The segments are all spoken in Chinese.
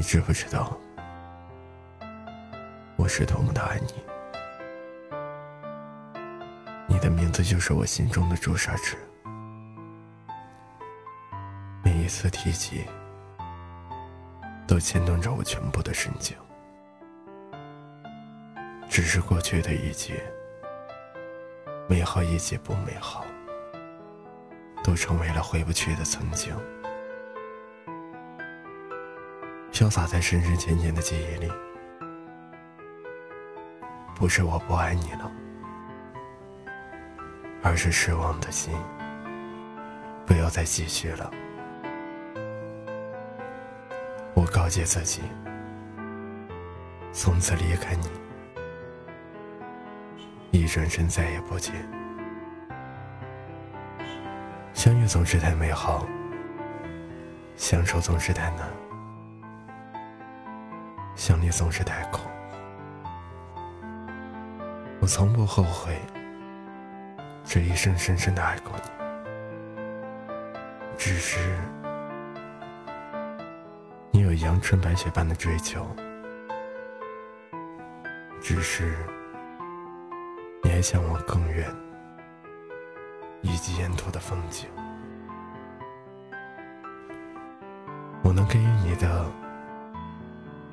你知不知道，我是多么的爱你？你的名字就是我心中的朱砂痣，每一次提及，都牵动着我全部的神经。只是过去的一切，美好以及不美好，都成为了回不去的曾经。潇洒在深深浅浅的记忆里，不是我不爱你了，而是失望的心不要再继续了。我告诫自己，从此离开你，一转身再也不见。相遇总是太美好，相守总是太难。想你总是太空，我从不后悔这一生深深的爱过你，只是你有阳春白雪般的追求，只是你还向往更远以及沿途的风景，我能给予你的。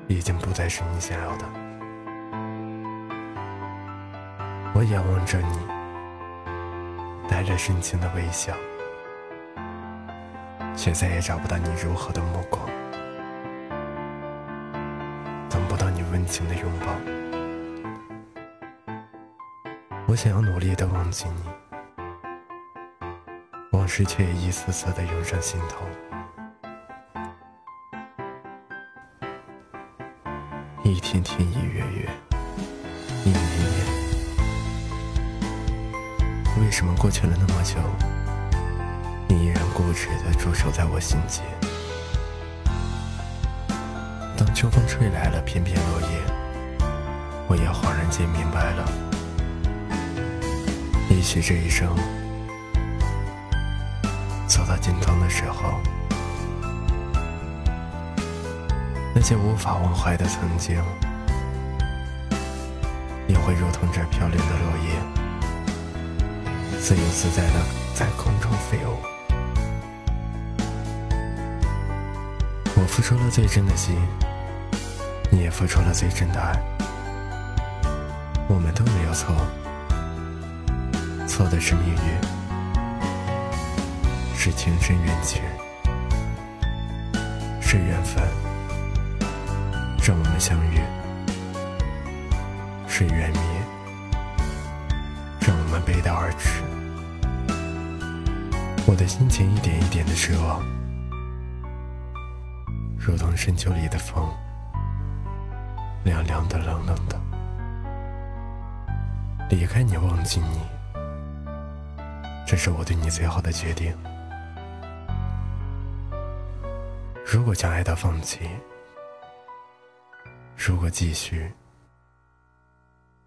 已经不再是你想要的。我仰望着你，带着深情的微笑，却再也找不到你柔和的目光，等不到你温情的拥抱。我想要努力的忘记你，往事却一次次的涌上心头。一天天，一月月，一年年，为什么过去了那么久，你依然固执的驻守在我心间？当秋风吹来了片片落叶，我也恍然间明白了，也许这一生走到尽头的时候。那些无法忘怀的曾经，也会如同这飘零的落叶，自由自在的在空中飞舞。我付出了最真的心，你也付出了最真的爱，我们都没有错，错的是命运，是情深缘浅，是缘分。让我们相遇，是缘灭；让我们背道而驰。我的心情一点一点的失望，如同深秋里的风，凉凉的、冷冷的。离开你，忘记你，这是我对你最好的决定。如果将爱到放弃，如果继续，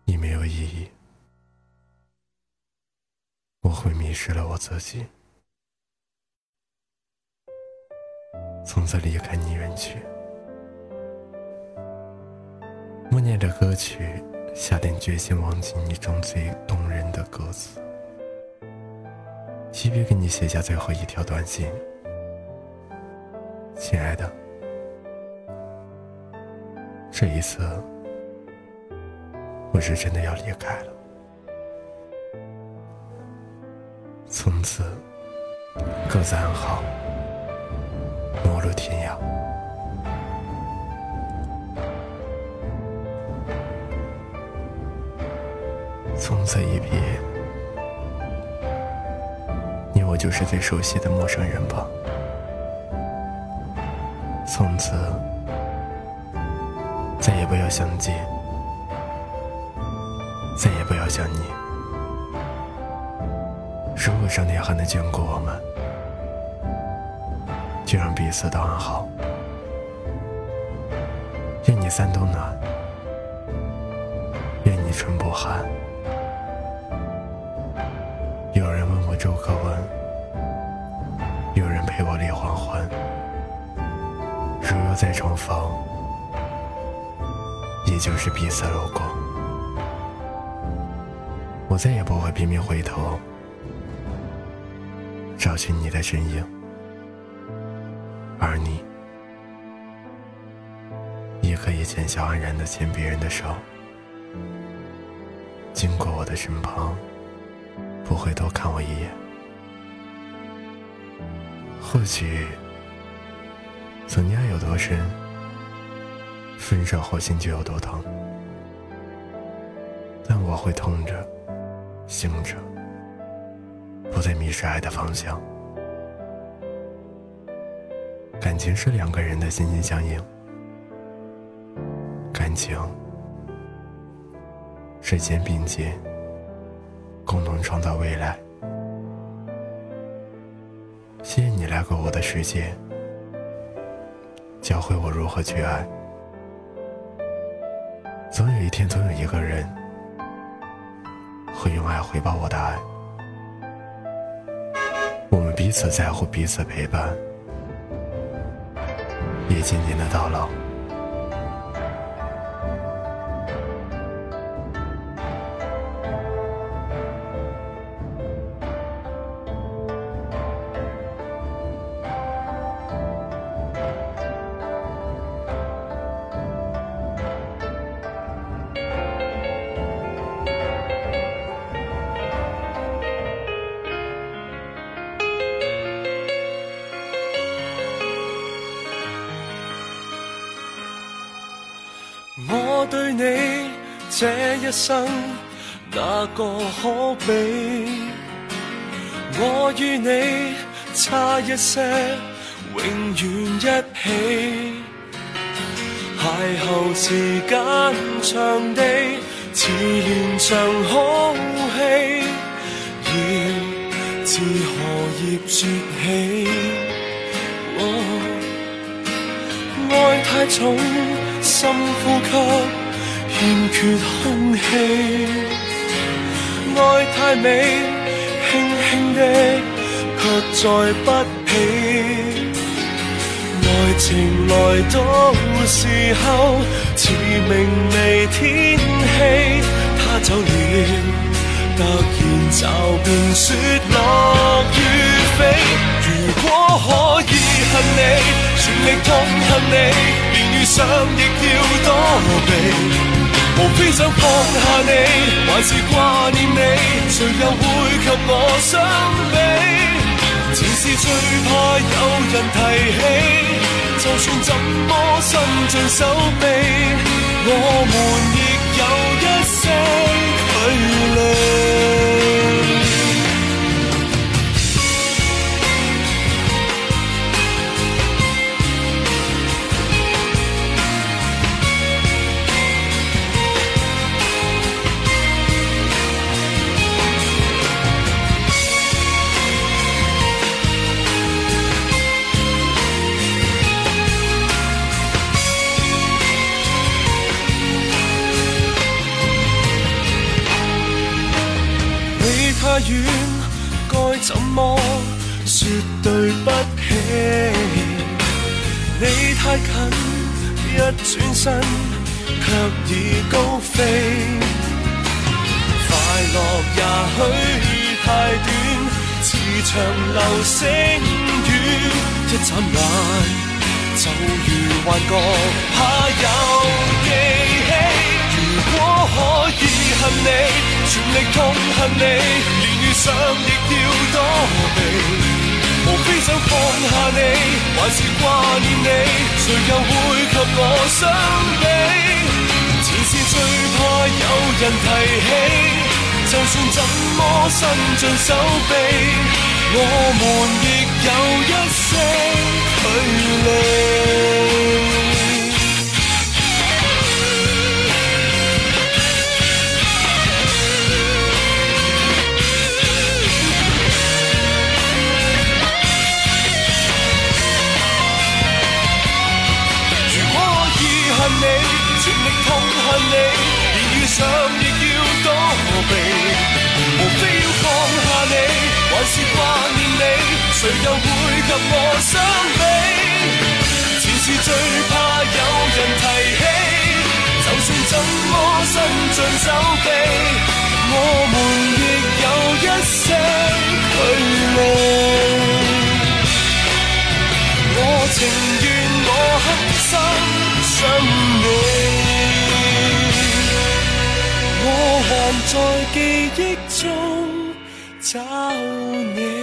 已没有意义，我会迷失了我自己，从此离开你远去。默念着歌曲，下定决心忘记你中最动人的歌词，即便给你写下最后一条短信，亲爱的。这一次，我是真的要离开了。从此，各自安好，陌路天涯。从此一别，你我就是最熟悉的陌生人吧。从此。再也不要相见，再也不要想你。如果上天还能眷顾我们，就让彼此都安好。愿你三冬暖，愿你春不寒。有人问我粥可温，有人陪我立黄昏。如若再重逢。也就是彼此路过。我再也不会拼命回头找寻你的身影，而你也可以浅笑安然的牵别人的手，经过我的身旁，不会多看我一眼。或许，曾经爱有多深，分手后心就有多疼，但我会痛着。醒着，不再迷失爱的方向。感情是两个人的心心相印，感情是肩并肩，共同创造未来。谢谢你来过我的世界，教会我如何去爱。总有一天，总有一个人。会用爱回报我的爱，我们彼此在乎，彼此陪伴，也渐渐的到老。我对你这一生，哪个可比？我与你差一些，永远一起。邂逅时间长地，似连场好戏，要自何叶说起？爱太重。深呼吸，欠缺空气。爱太美，轻轻的，却载不起。爱情来到时候，似明媚天气，他走了，突然骤变雪落雨飞。如果可以恨你，全力痛恨你。想亦要躲避，无非想放下你，还是挂念你，谁又会及我相比？前事最怕有人提起，就算怎么伸尽手臂，我们太近，一转身却已高飞。快乐也许太短，似长流星雨，一眨眼就如幻觉，怕有记起。如果可以恨你。全力痛恨你，连遇上亦要躲避。想放下你，还是挂念你，谁又会及我相比？前事最怕有人提起，就算怎么伸尽手臂，我们亦有一些距离。痛恨你连遇上亦要躲避无非要放下你还是挂念你谁又会及我伤悲？前事最怕有人提起就算怎么伸尽手在记忆中找你。